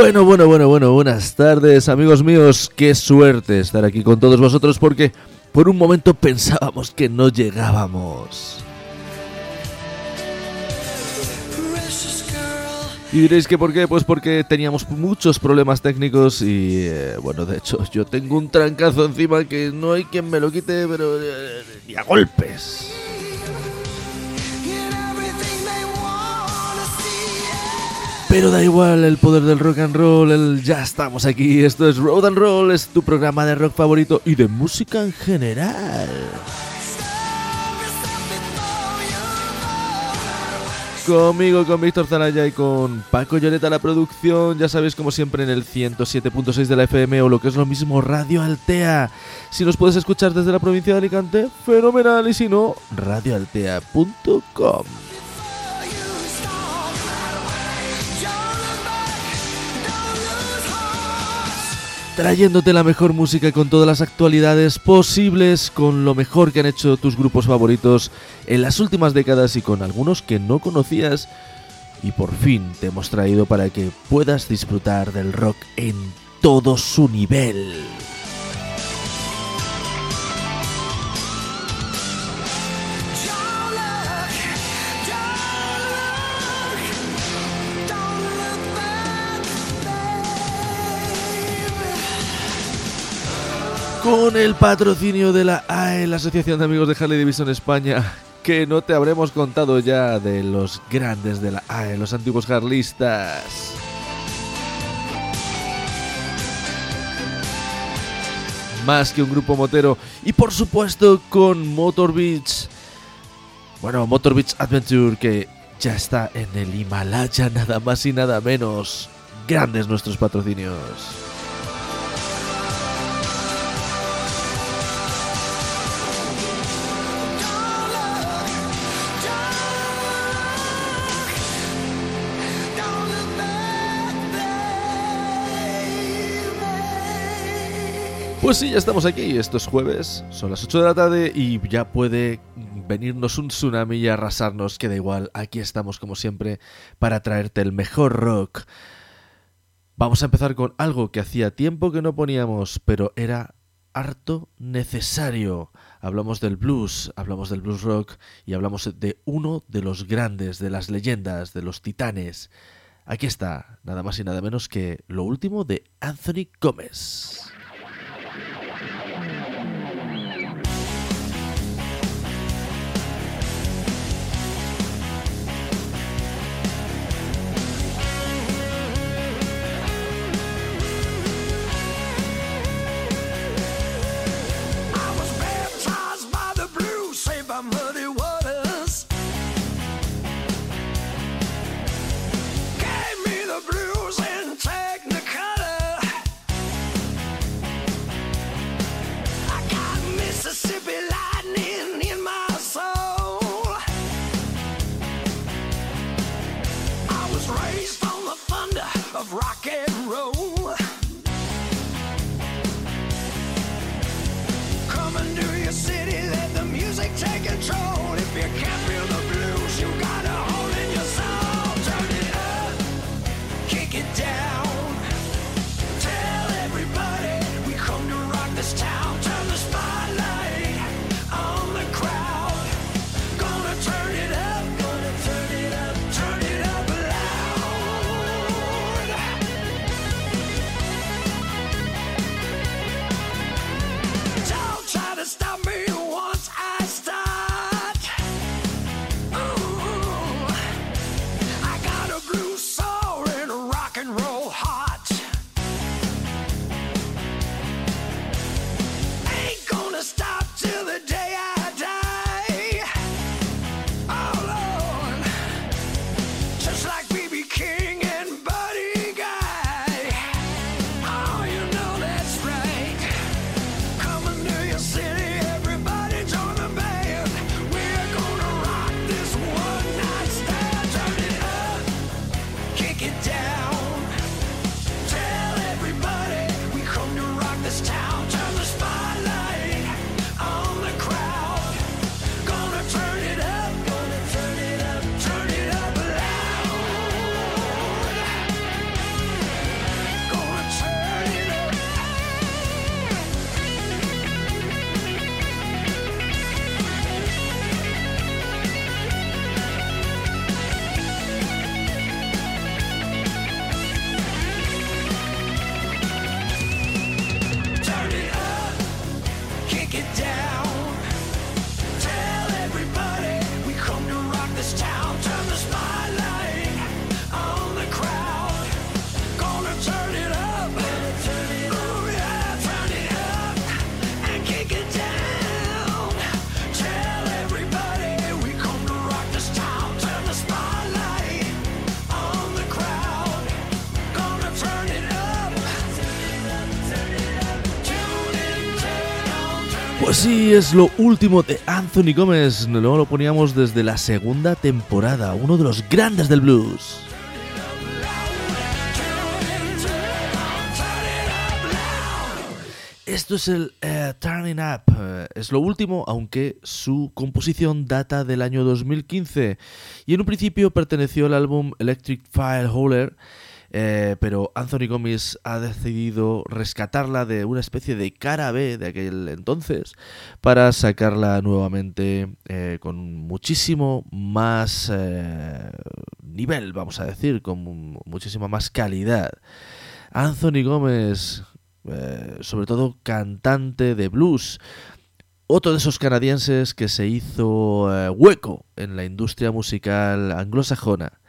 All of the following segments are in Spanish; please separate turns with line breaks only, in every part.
Bueno, bueno, bueno, bueno, buenas tardes amigos míos, qué suerte estar aquí con todos vosotros porque por un momento pensábamos que no llegábamos. Y diréis que por qué, pues porque teníamos muchos problemas técnicos y eh, bueno, de hecho yo tengo un trancazo encima que no hay quien me lo quite, pero eh, ni a golpes. Pero da igual el poder del rock and roll, el ya estamos aquí. Esto es Road and Roll, es tu programa de rock favorito y de música en general. Conmigo, con Víctor Zanaya y con Paco Lloreta la producción, ya sabéis como siempre en el 107.6 de la FM o lo que es lo mismo Radio Altea. Si nos puedes escuchar desde la provincia de Alicante, fenomenal y si no, radioaltea.com. trayéndote la mejor música con todas las actualidades posibles, con lo mejor que han hecho tus grupos favoritos en las últimas décadas y con algunos que no conocías. Y por fin te hemos traído para que puedas disfrutar del rock en todo su nivel. Con el patrocinio de la AE, la Asociación de Amigos de Harley Davidson España, que no te habremos contado ya de los grandes de la AE, los antiguos harlistas. Más que un grupo motero. Y por supuesto con Motor Beach. Bueno, Motor Beach Adventure que ya está en el Himalaya, nada más y nada menos. Grandes nuestros patrocinios. Pues sí, ya estamos aquí. Estos jueves son las 8 de la tarde y ya puede venirnos un tsunami y arrasarnos, que da igual. Aquí estamos como siempre para traerte el mejor rock. Vamos a empezar con algo que hacía tiempo que no poníamos, pero era harto necesario. Hablamos del blues, hablamos del blues rock y hablamos de uno de los grandes, de las leyendas, de los titanes. Aquí está, nada más y nada menos que lo último de Anthony Gómez. take control. Pues sí, es lo último de Anthony Gómez. Luego lo poníamos desde la segunda temporada, uno de los grandes del blues. Esto es el eh, Turning Up. Eh, es lo último, aunque su composición data del año 2015 y en un principio perteneció al álbum Electric Fire Holder eh, pero Anthony Gomes ha decidido rescatarla de una especie de cara B de aquel entonces para sacarla nuevamente eh, con muchísimo más eh, nivel, vamos a decir, con muchísima más calidad. Anthony Gómez, sobre todo cantante de blues, otro de esos canadienses que se hizo hueco en la industria musical anglosajona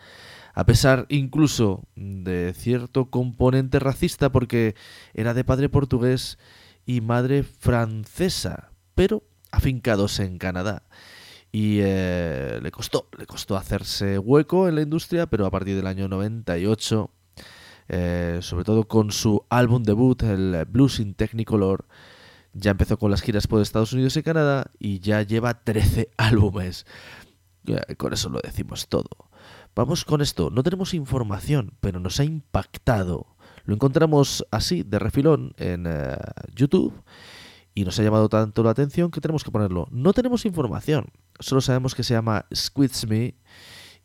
a pesar incluso de cierto componente racista porque era de padre portugués y madre francesa, pero afincados en Canadá. Y eh, le costó, le costó hacerse hueco en la industria, pero a partir del año 98, eh, sobre todo con su álbum debut, el Blues in Technicolor, ya empezó con las giras por Estados Unidos y Canadá y ya lleva 13 álbumes. Con eso lo decimos todo. Vamos con esto, no tenemos información, pero nos ha impactado. Lo encontramos así, de refilón, en eh, YouTube y nos ha llamado tanto la atención que tenemos que ponerlo. No tenemos información, solo sabemos que se llama Squids Me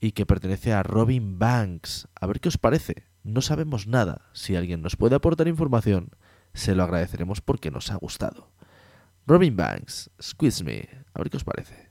y que pertenece a Robin Banks. A ver qué os parece. No sabemos nada. Si alguien nos puede aportar información, se lo agradeceremos porque nos ha gustado. Robin Banks, Squeeze Me. A ver qué os parece.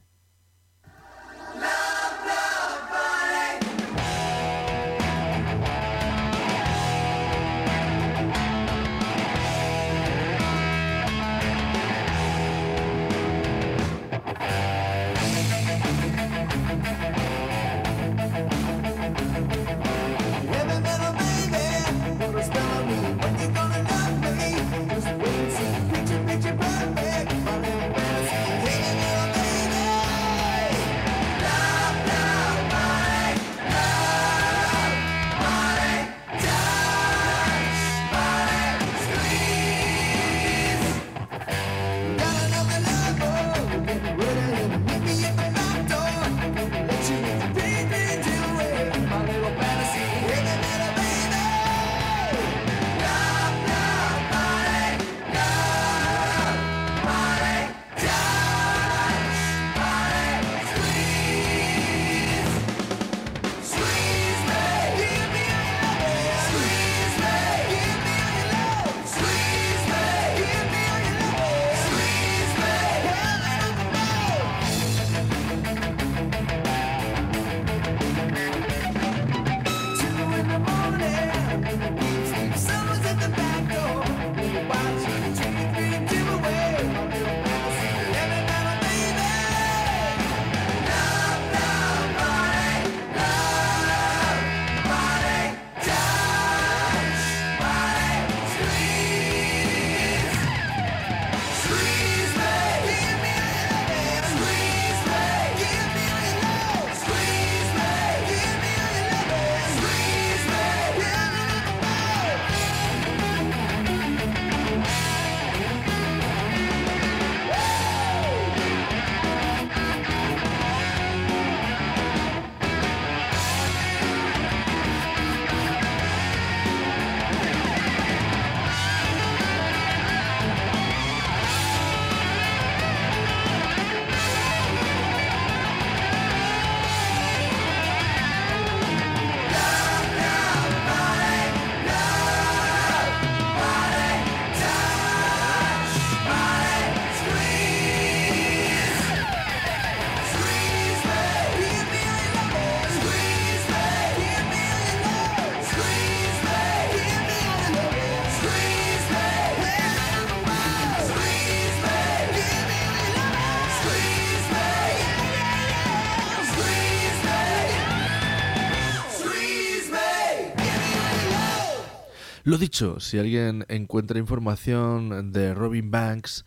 Lo dicho, si alguien encuentra información de Robin Banks,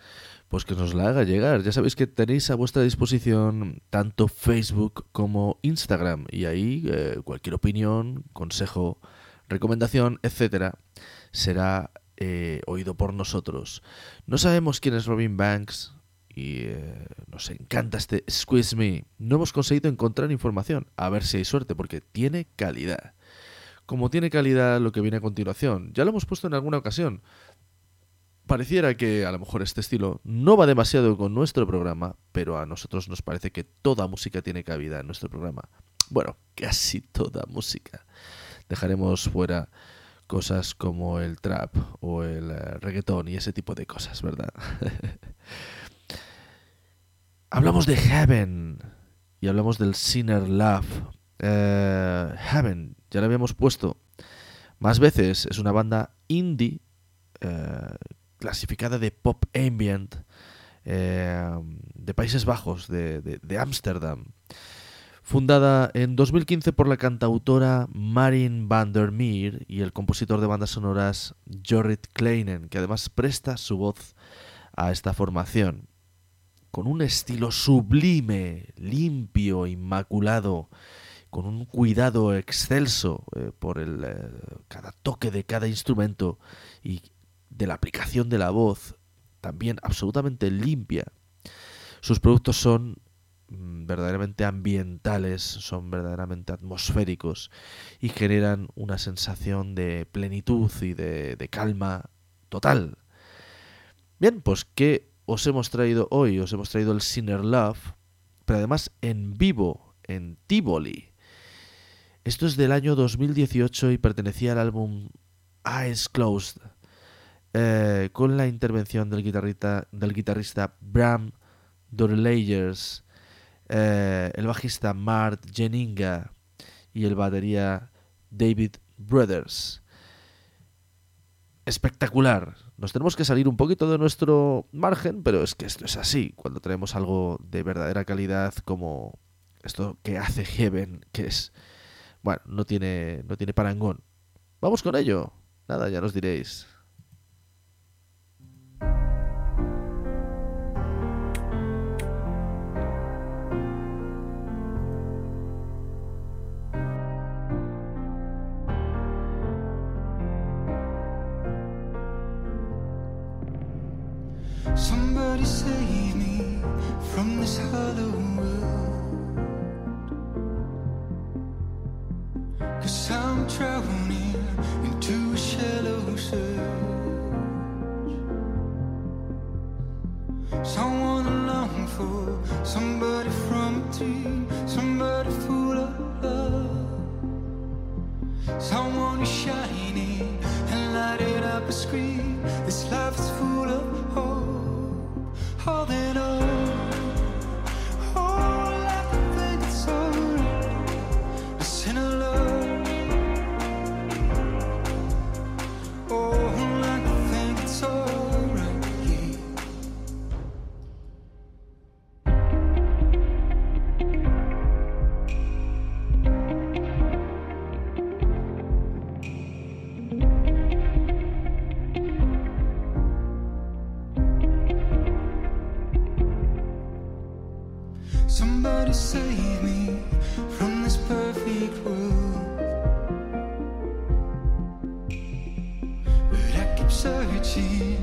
pues que nos la haga llegar. Ya sabéis que tenéis a vuestra disposición tanto Facebook como Instagram y ahí eh, cualquier opinión, consejo, recomendación, etcétera, será eh, oído por nosotros. No sabemos quién es Robin Banks y eh, nos encanta este Squeeze Me. No hemos conseguido encontrar información, a ver si hay suerte, porque tiene calidad. Como tiene calidad lo que viene a continuación, ya lo hemos puesto en alguna ocasión pareciera que a lo mejor este estilo no va demasiado con nuestro programa, pero a nosotros nos parece que toda música tiene cabida en nuestro programa. Bueno, casi toda música. Dejaremos fuera cosas como el trap o el eh, reggaetón y ese tipo de cosas, ¿verdad? hablamos de Heaven y hablamos del Sinner Love. Eh, Heaven, ya lo habíamos puesto más veces, es una banda indie eh, clasificada de pop ambient eh, de Países Bajos, de Ámsterdam. Fundada en 2015 por la cantautora Marin van der Meer y el compositor de bandas sonoras Jorrit Kleinen, que además presta su voz a esta formación. Con un estilo sublime, limpio, inmaculado, con un cuidado excelso eh, por el, eh, cada toque de cada instrumento y de la aplicación de la voz, también absolutamente limpia. Sus productos son mm, verdaderamente ambientales, son verdaderamente atmosféricos y generan una sensación de plenitud y de, calma total. Bien, pues ¿qué os hemos traído hoy? Os hemos traído el Sinner Love, pero además en vivo, en Tivoli. Esto es del año 2018 y pertenecía al álbum Eyes Closed eh, con la intervención del guitarrista, del guitarrista Bram Dorleyers, eh, el bajista Mart Jeninga y el batería David Brothers. Espectacular. Nos tenemos que salir un poquito de nuestro margen, pero es que esto es así. Cuando tenemos algo de verdadera calidad como esto que hace Heaven, que es... Bueno, no tiene, no tiene parangón. Vamos con ello. Nada, ya nos diréis. Somebody save me from this hollow into a shallow surge. Someone I long for, somebody from a dream, somebody full of love. Someone who's shining and lighting up a screen. This life is full of hope holding on. En 深情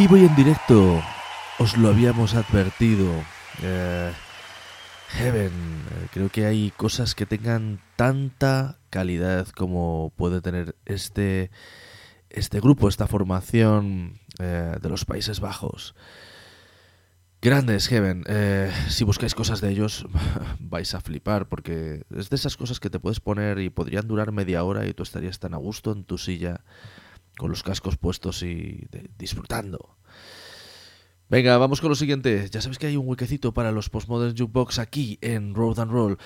vivo y en directo, os lo habíamos advertido. Eh, Heaven, eh, creo que hay cosas que tengan tanta calidad como puede tener este, este grupo, esta formación eh, de los Países Bajos. Grandes, Heaven. si buscáis cosas de ellos, vais a flipar, porque es de esas cosas que te puedes poner y podrían durar media hora y tú estarías tan a gusto en tu silla con los cascos puestos y disfrutando. Venga, vamos con lo siguiente. Ya sabéis que hay un huequecito para los Postmodern Jukebox aquí en Road and Roll.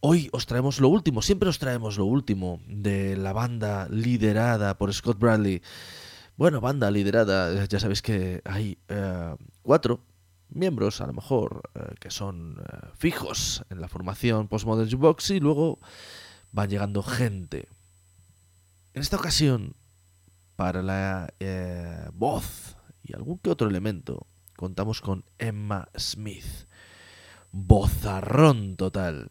Hoy os traemos lo último, siempre os traemos lo último de la banda liderada por Scott Bradley. Bueno, banda liderada, ya sabéis que hay eh, cuatro miembros, a lo mejor, eh, que son eh, fijos en la formación Postmodern Jukebox y luego van llegando gente. En esta ocasión para la eh, voz y algún que otro elemento, contamos con Emma Smith. Bozarrón total.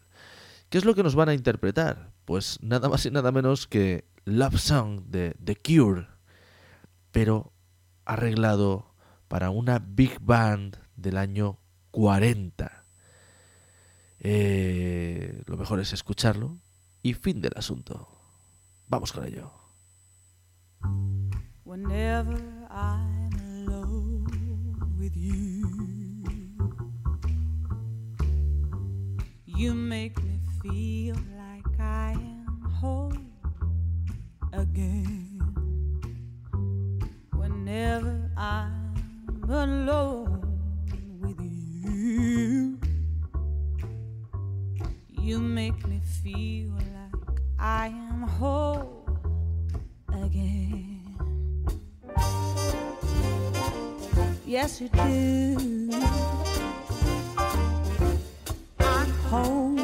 ¿Qué es lo que nos van a interpretar? Pues nada más y nada menos que Love Song de The Cure, pero arreglado para una big band del año 40. Eh, lo mejor es escucharlo y fin del asunto. Vamos con ello.
Whenever I'm alone with you. You make me feel like I am whole again. Whenever I'm alone with you, you make me feel like I am whole again. Yes, you do. I'm home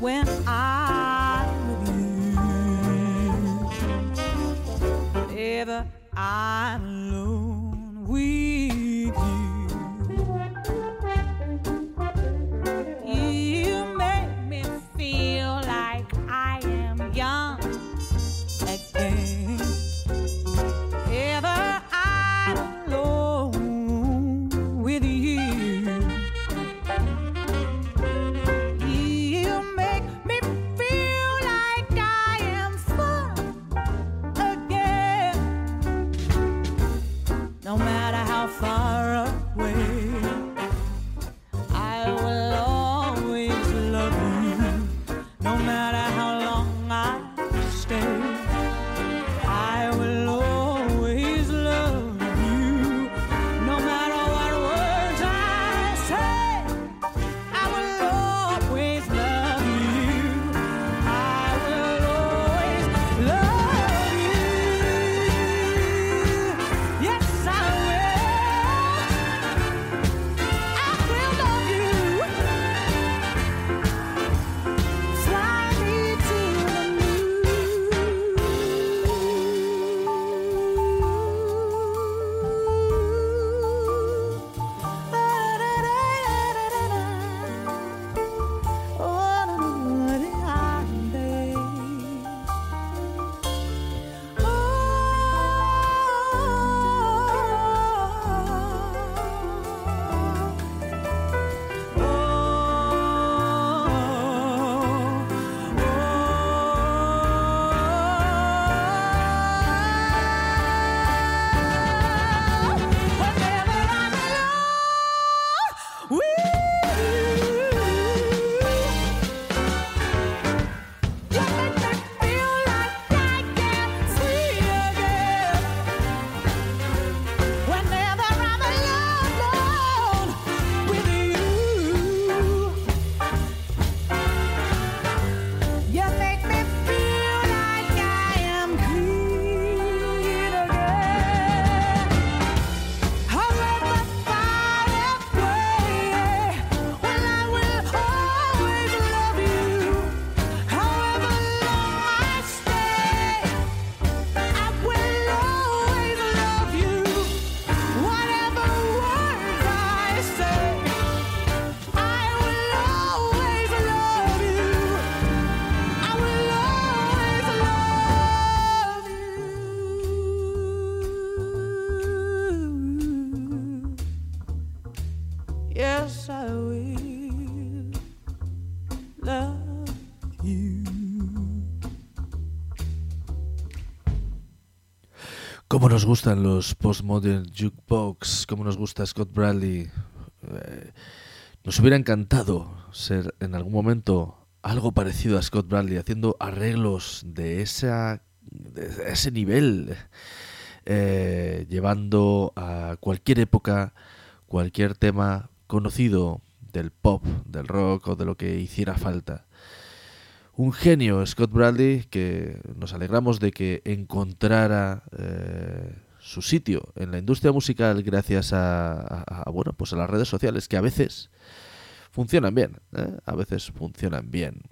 when I'm with you. Ever I'm
nos gustan los postmodern jukebox, cómo nos gusta Scott Bradley. Eh, nos hubiera encantado ser en algún momento algo parecido a Scott Bradley, haciendo arreglos de, esa, de ese nivel, eh, llevando a cualquier época, cualquier tema conocido del pop, del rock o de lo que hiciera falta. Un genio, Scott Bradley, que nos alegramos de que encontrara eh, su sitio en la industria musical gracias a, a- bueno, pues a las redes sociales, que a veces funcionan bien, ¿eh? a veces funcionan bien.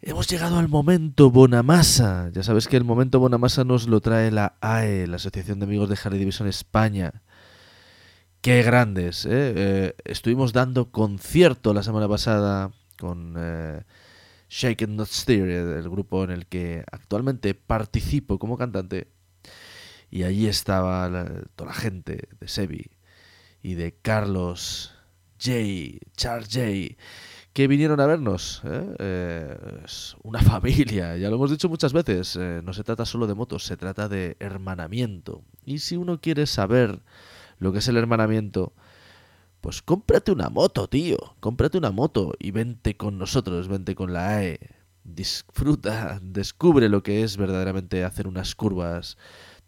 Hemos llegado al momento Bonamassa. Ya sabes que el momento Bonamassa nos lo trae la AE, la Asociación de Amigos de Harley Davidson España. Qué grandes, ¿eh? Eh, estuvimos dando concierto la semana pasada con eh, Shake and Not Steer, el grupo en el que actualmente participo como cantante. Y allí estaba la- toda la gente de Sebi y de Carlos J, Charles J, que vinieron a vernos. ¿eh? Eh, es una familia, ya lo hemos dicho muchas veces. eh, no se trata solo de motos, se trata de hermanamiento. Y si uno quiere saber lo que es el hermanamiento, pues cómprate una moto, tío. Cómprate una moto y vente con nosotros, vente con la AE. Disfruta, descubre lo que es verdaderamente hacer unas curvas,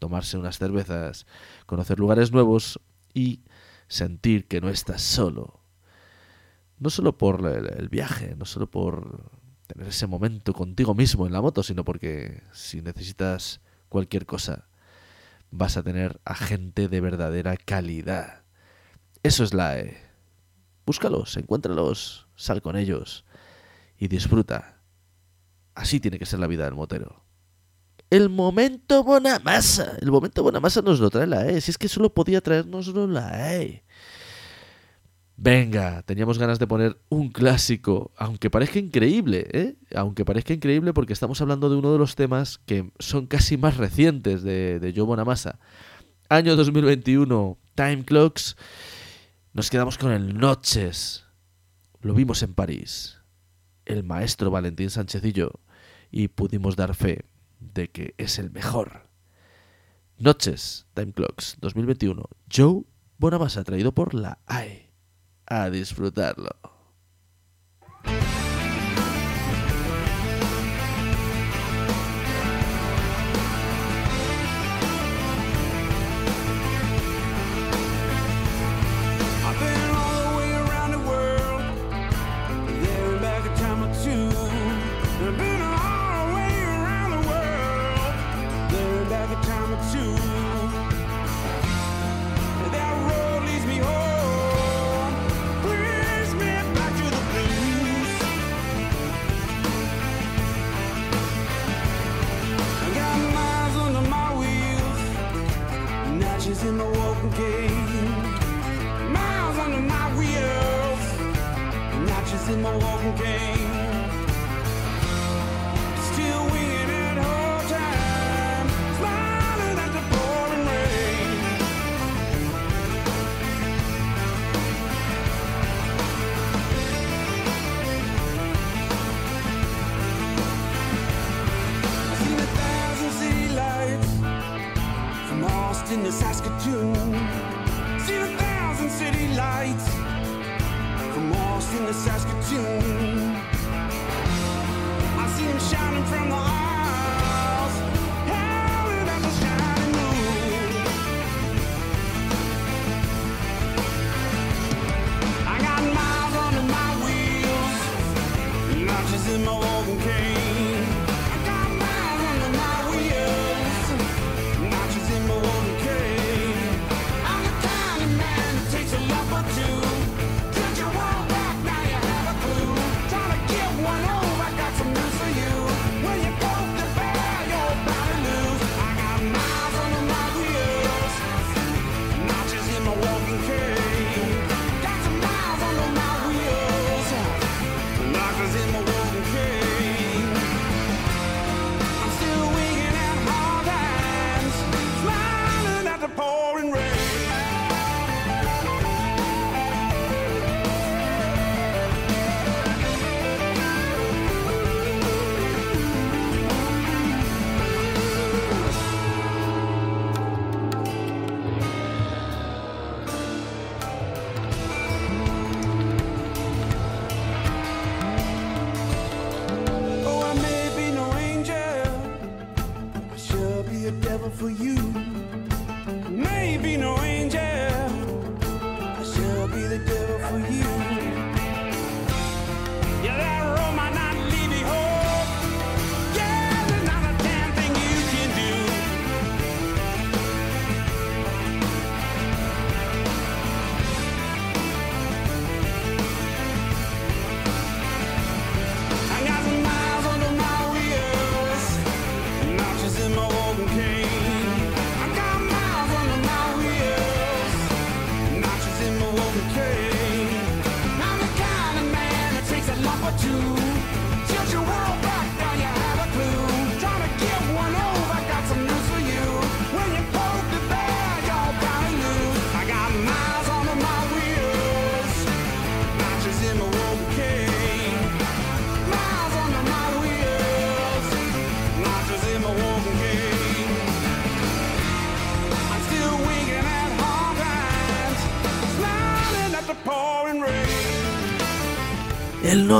tomarse unas cervezas, conocer lugares nuevos y sentir que no estás solo. No solo por el, viaje, no solo por tener ese momento contigo mismo en la moto, sino porque si necesitas cualquier cosa, vas a tener a gente de verdadera calidad. Eso es la E. Búscalos, encuéntralos, sal con ellos y disfruta. Así tiene que ser la vida del motero. El momento Bonamassa. El momento Bonamassa nos lo trae la E. Si es que solo podía traernoslo la E. Venga, teníamos ganas de poner un clásico, aunque parezca increíble, ¿eh? Aunque parezca increíble porque estamos hablando de uno de los temas que son casi más recientes de, de Joe Bonamassa. Año 2021, Time Clocks. Nos quedamos con el Noches. Lo vimos en París. El maestro Valentín Sánchez y yo. Y pudimos dar fe de que es el mejor. Noches, Time Clocks 2021. Joe Bonamassa, traído por la AE. A disfrutarlo.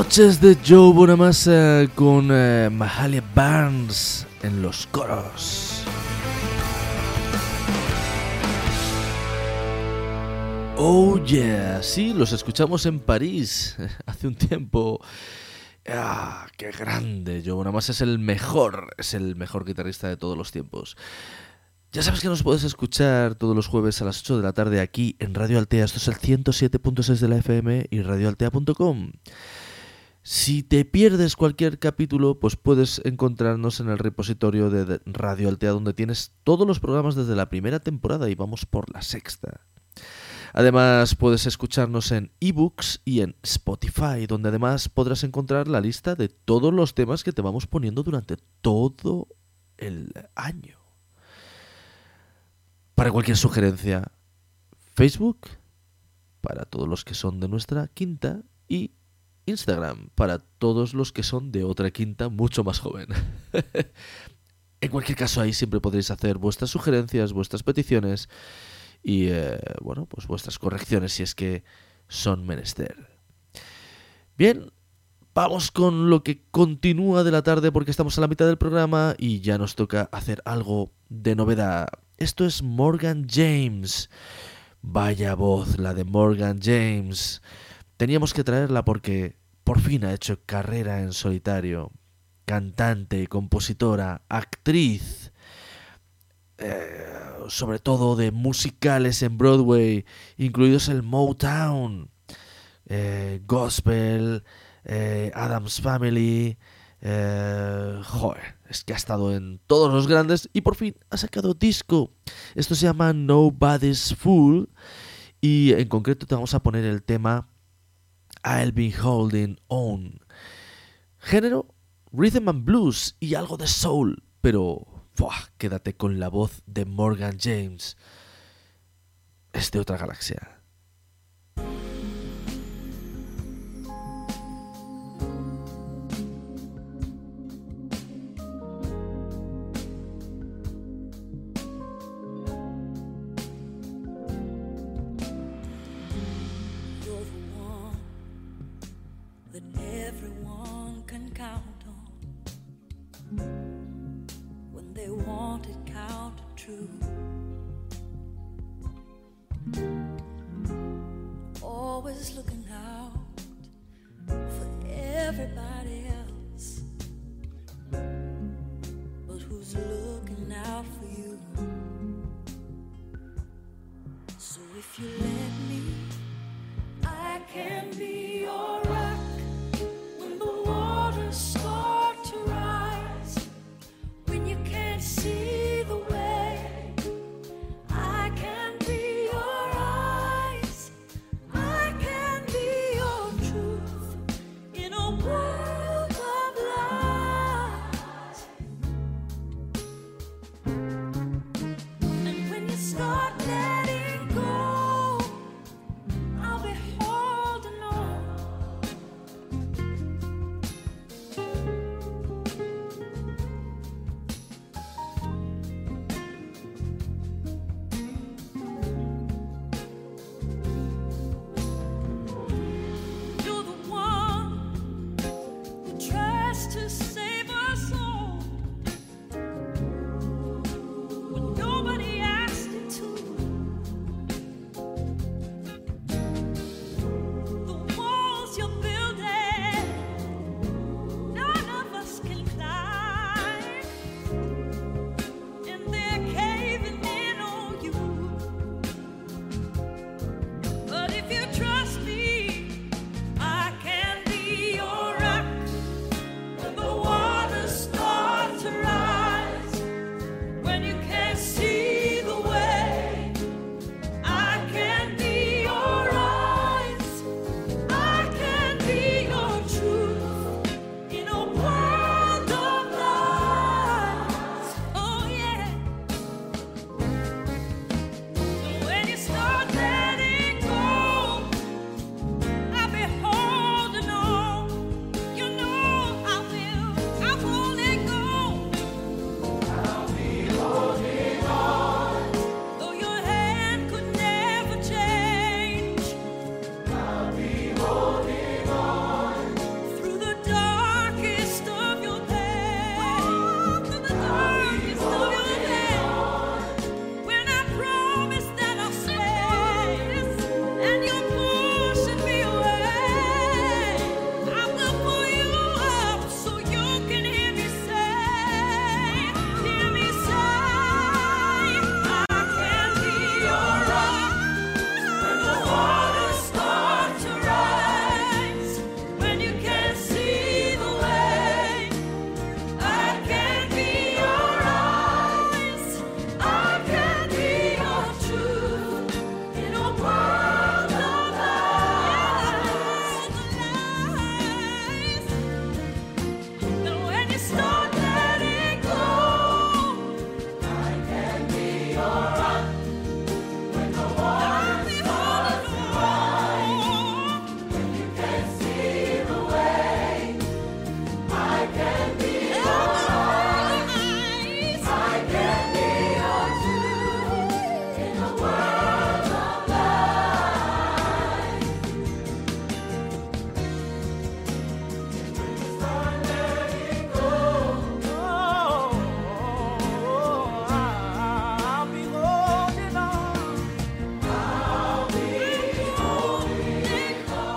Noches de Joe Bonamassa con eh, Mahalia Barnes en los coros. Oh yeah, sí, los escuchamos en París hace un tiempo. Ah, qué grande. Joe Bonamassa es el mejor, es el mejor guitarrista de todos los tiempos. Ya sabes que nos puedes escuchar todos los jueves a las 8 de la tarde aquí en Radio Altea. Esto es el 107.6 de la FM y radioaltea.com. Si te pierdes cualquier capítulo, pues puedes encontrarnos en el repositorio de Radio Altea, donde tienes todos los programas desde la primera temporada y vamos por la sexta. Además, puedes escucharnos en ebooks y en Spotify, donde además podrás encontrar la lista de todos los temas que te vamos poniendo durante todo el año. Para cualquier sugerencia, Facebook, para todos los que son de nuestra quinta, y Instagram, para todos los que son de otra quinta mucho más joven. en cualquier caso, ahí siempre podréis hacer vuestras sugerencias, vuestras peticiones y, eh, bueno, pues vuestras correcciones si es que son menester. Bien, vamos con lo que continúa de la tarde porque estamos a la mitad del programa y ya nos toca hacer algo de novedad. Esto es Morgan James. Vaya voz la de Morgan James. Teníamos que traerla porque por fin ha hecho carrera en solitario. Cantante, compositora, actriz. Eh, sobre todo de musicales en Broadway, incluidos el Motown, eh, Gospel, eh, Adams Family. Eh, joder, es que ha estado en todos los grandes y por fin ha sacado disco. Esto se llama Nobody's Fool y en concreto te vamos a poner el tema I'll Be Holding On. Género, rhythm and blues y algo de soul, pero ¡buah! quédate con la voz de Morgan James. Es de otra galaxia.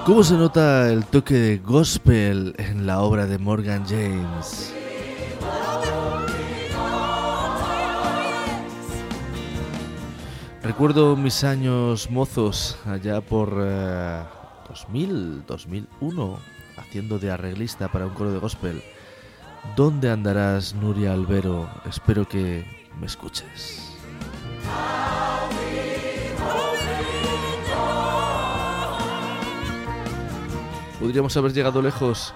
¿Cómo se nota el toque de gospel en la obra de Morgan James? Recuerdo mis años mozos allá por eh, 2000, 2001, haciendo de arreglista para un coro de gospel. ¿Dónde andarás, Nuria Albero? Espero que me escuches. Podríamos haber llegado lejos,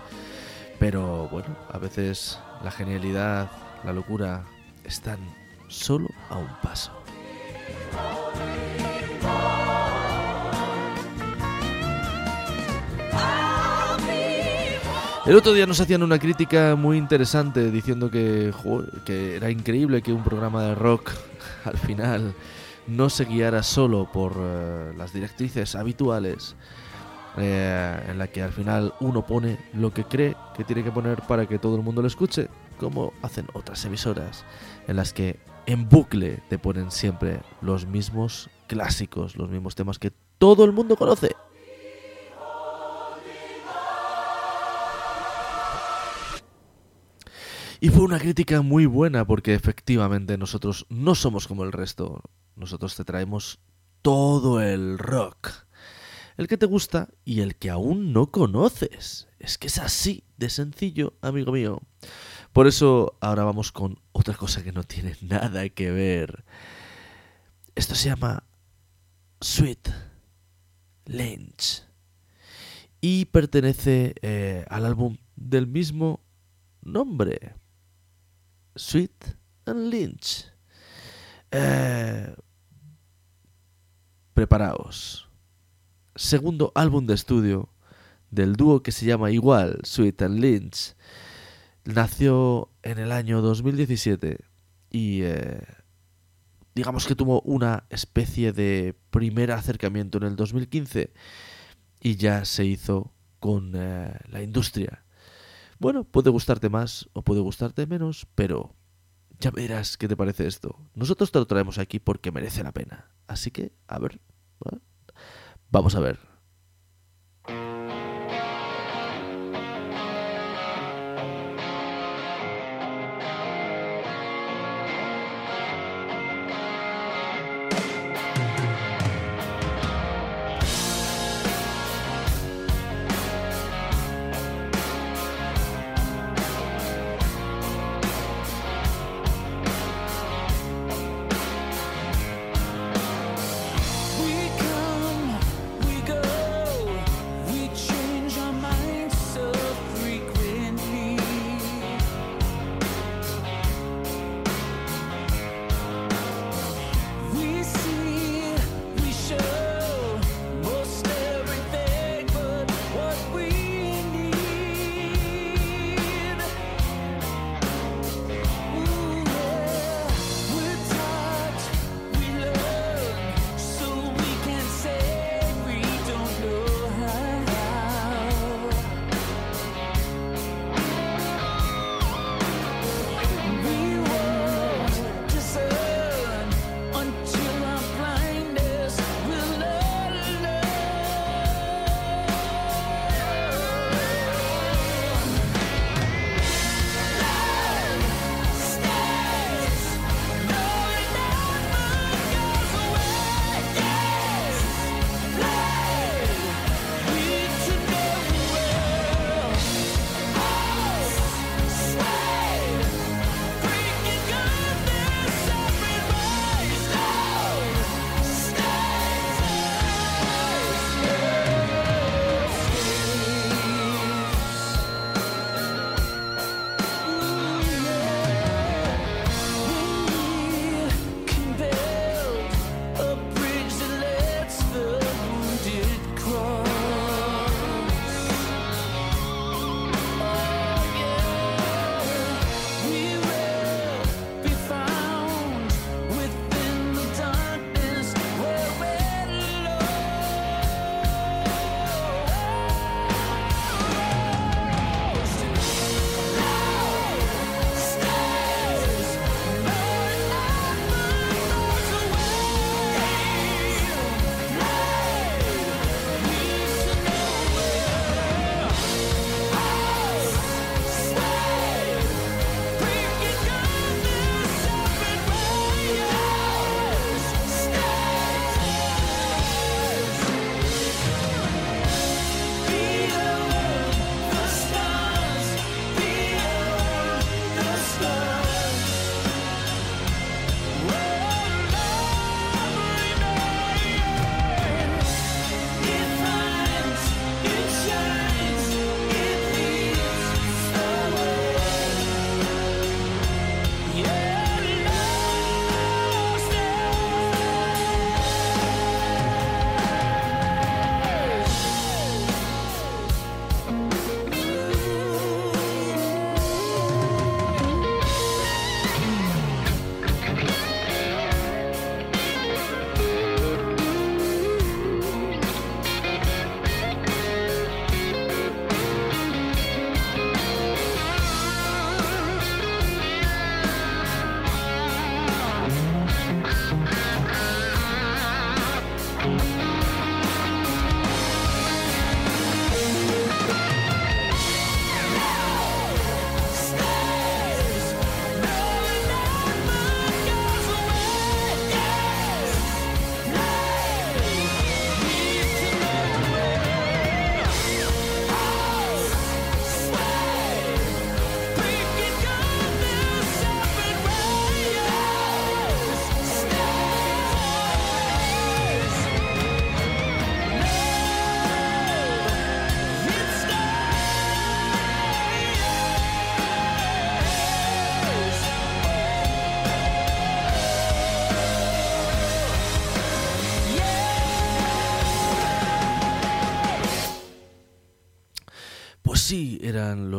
pero bueno, a veces la genialidad, la locura están solo a un paso. El otro día nos hacían una crítica muy interesante diciendo que, que era increíble que un programa de rock al final no se guiara solo por eh, las directrices habituales eh, en la que al final uno pone lo que cree que tiene que poner para que todo el mundo lo escuche, como hacen otras emisoras, en las que en bucle te ponen siempre los mismos clásicos, los mismos temas que todo el mundo conoce. Y fue una crítica muy buena porque efectivamente nosotros no somos como el resto. Nosotros te traemos todo el rock. El que te gusta y el que aún no conoces. Es que es así de sencillo, amigo mío. Por eso ahora vamos con otra cosa que no tiene nada que ver. Esto se llama Sweet Lynch. Y pertenece eh, al álbum del mismo nombre. Sweet and Lynch. Eh, preparaos. Segundo álbum de estudio del dúo que se llama igual, Sweet and Lynch. Nació en el año 2017 y eh, digamos que tuvo una especie de primer acercamiento en el 2015 y ya se hizo con eh, la industria. Bueno, puede gustarte más o puede gustarte menos, pero ya me dirás qué te parece esto. Nosotros te lo traemos aquí porque merece la pena. Así que, a ver. Vamos a ver.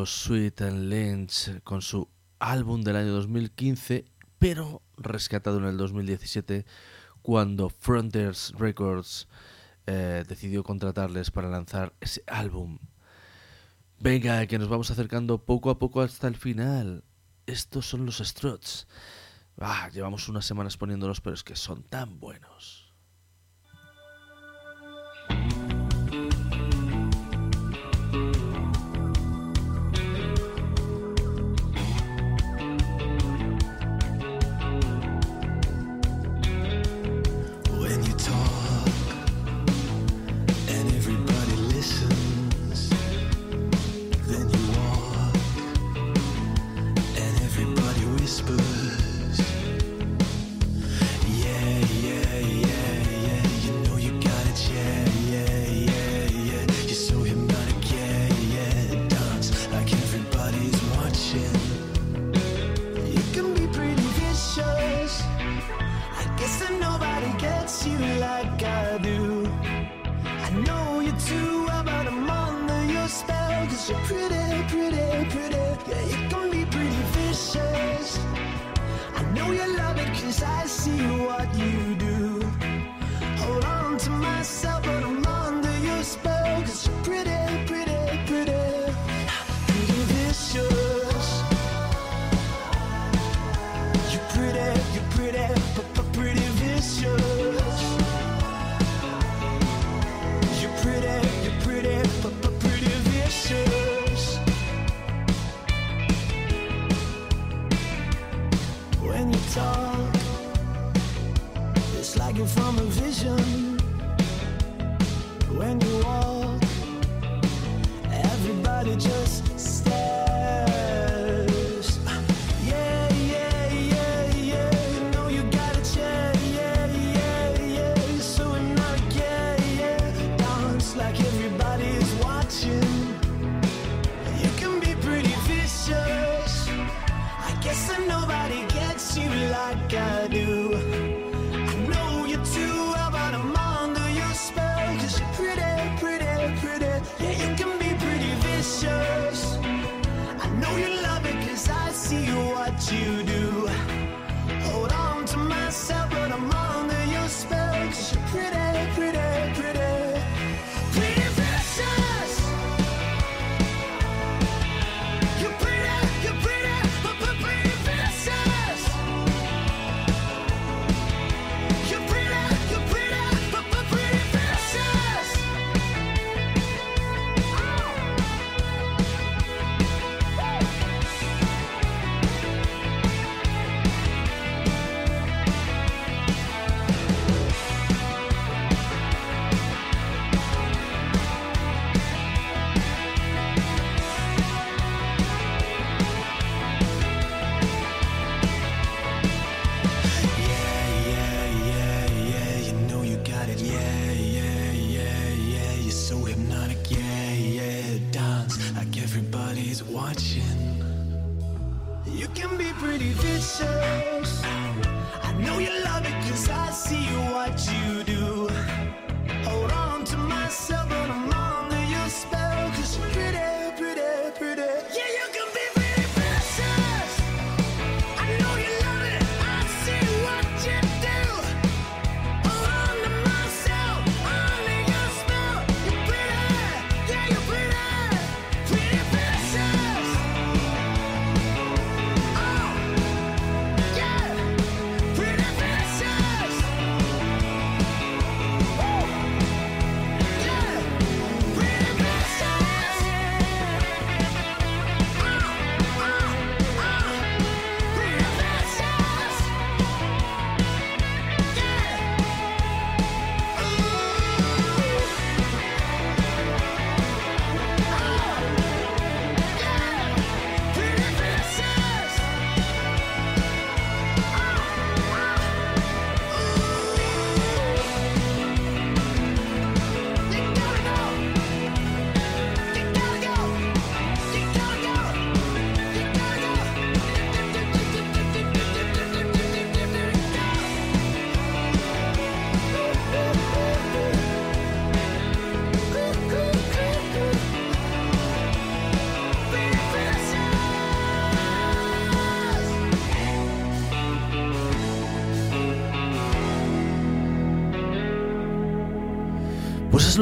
Sweet and Lynch con su álbum del año 2015, pero rescatado en el 2017 cuando Frontiers Records eh, decidió contratarles para lanzar ese álbum. Venga, que nos vamos acercando poco a poco hasta el final. Estos son los Struts. Ah, llevamos unas semanas poniéndolos, pero es que son tan buenos.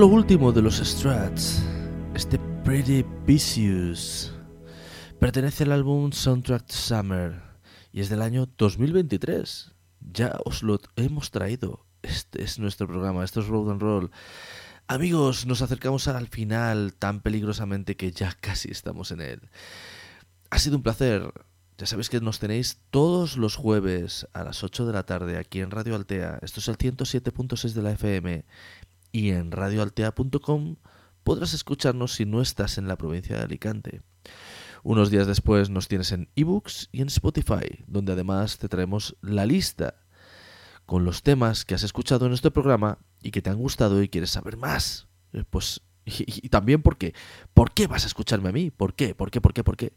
Lo último de los Strats. Este Pretty Vicious pertenece al álbum Soundtrack Summer y es del año 2023. Ya os lo hemos traído. Este es nuestro programa, esto es Road and Roll. Amigos, nos acercamos al final tan peligrosamente que ya casi estamos en él. Ha sido un placer. Ya sabéis que nos tenéis todos los jueves a las 8 de la tarde aquí en Radio Altea. Esto es el 107.6 de la FM. Y en radioaltea.com podrás escucharnos si no estás en la provincia de Alicante. Unos días después nos tienes en ebooks y en Spotify, donde además te traemos la lista con los temas que has escuchado en este programa y que te han gustado y quieres saber más. Eh, Pues, y, y también porque, ¿por qué vas a escucharme a mí? ¿Por qué? ¿Por qué? ¿Por qué? ¿Por qué?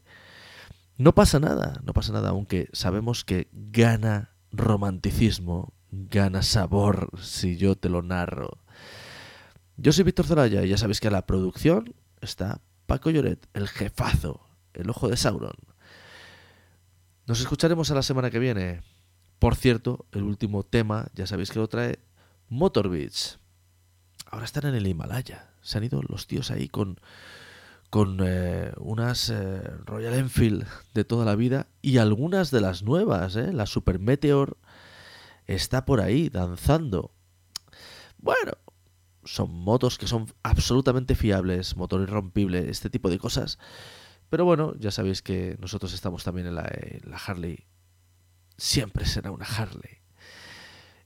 No pasa nada, no pasa nada, aunque sabemos que gana romanticismo, gana sabor si yo te lo narro. Yo soy Víctor Zoraya y ya sabéis que a la producción está Paco Lloret, el jefazo, el ojo de Sauron. Nos escucharemos a la semana que viene. Por cierto, el último tema, ya sabéis que lo trae Motor Beach. Ahora están en el Himalaya. Se han ido los tíos ahí con, con eh, unas eh, Royal Enfield de toda la vida y algunas de las nuevas. ¿eh? La Super Meteor está por ahí danzando. Bueno, son motos que son absolutamente fiables, motor irrompible, este tipo de cosas. Pero bueno, ya sabéis que nosotros estamos también en la, Harley. Siempre será una Harley.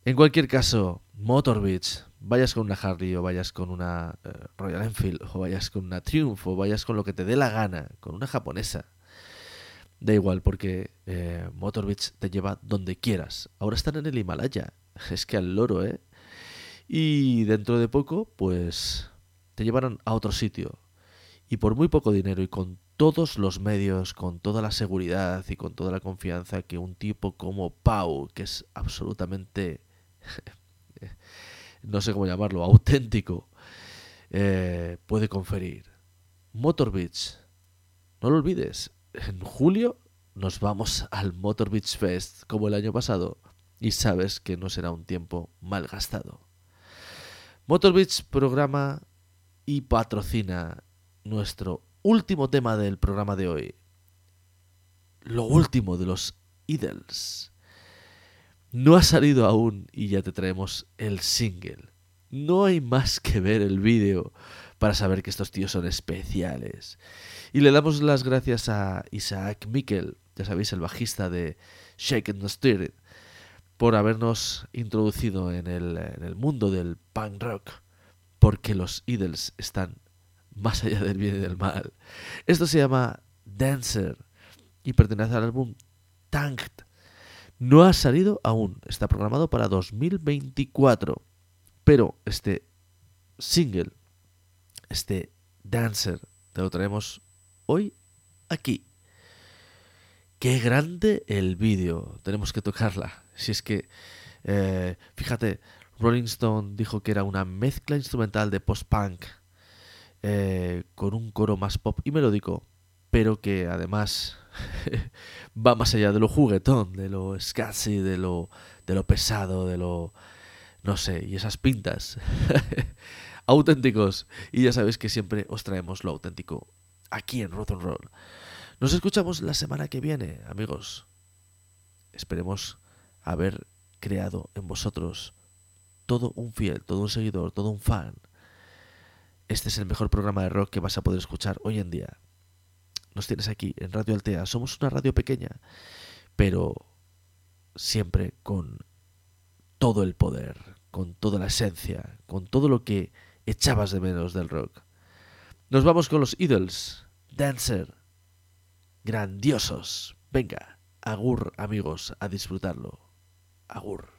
En cualquier caso, Motor Beach, vayas con una Harley o vayas con una eh, Royal Enfield o vayas con una Triumph o vayas con lo que te dé la gana, con una japonesa. Da igual porque eh, Motor Beach te lleva donde quieras. Ahora están en el Himalaya. Es que al loro, ¿eh? Y dentro de poco, pues te llevarán a otro sitio. Y por muy poco dinero y con todos los medios, con toda la seguridad y con toda la confianza que un tipo como Pau, que es absolutamente, no sé cómo llamarlo, auténtico, eh, puede conferir. Motor Beach, no lo olvides, en julio nos vamos al Motor Beach Fest como el año pasado y sabes que no será un tiempo mal gastado. Motor Beach programa y patrocina nuestro último tema del programa de hoy. Lo último de los Idols. No ha salido aún y ya te traemos el single. No hay más que ver el vídeo para saber que estos tíos son especiales. Y le damos las gracias a Isaac Mikkel, ya sabéis, el bajista de Shake and Stir por habernos introducido en el, mundo del punk rock, porque los Idols están más allá del bien y del mal. Esto se llama Dancer y pertenece al álbum Tanked. No ha salido aún, está programado para 2024, pero este single, este Dancer, te lo traemos hoy aquí. Qué grande el vídeo, tenemos que tocarla. Si es que, eh, fíjate, Rolling Stone dijo que era una mezcla instrumental de post-punk eh, con un coro más pop y melódico, pero que además va más allá de lo juguetón, de lo scatzy, de lo, de lo pesado, de lo... no sé, y esas pintas auténticos. Y ya sabéis que siempre os traemos lo auténtico aquí en Rock Roll. Nos escuchamos la semana que viene, amigos. Esperemos haber creado en vosotros todo un fiel, todo un seguidor, todo un fan. Este es el mejor programa de rock que vas a poder escuchar hoy en día. Nos tienes aquí en Radio Altea. Somos una radio pequeña, pero siempre con todo el poder, con toda la esencia, con todo lo que echabas de menos del rock. Nos vamos con los Idols, Dancer, grandiosos. Venga, agur amigos, a disfrutarlo. Agur.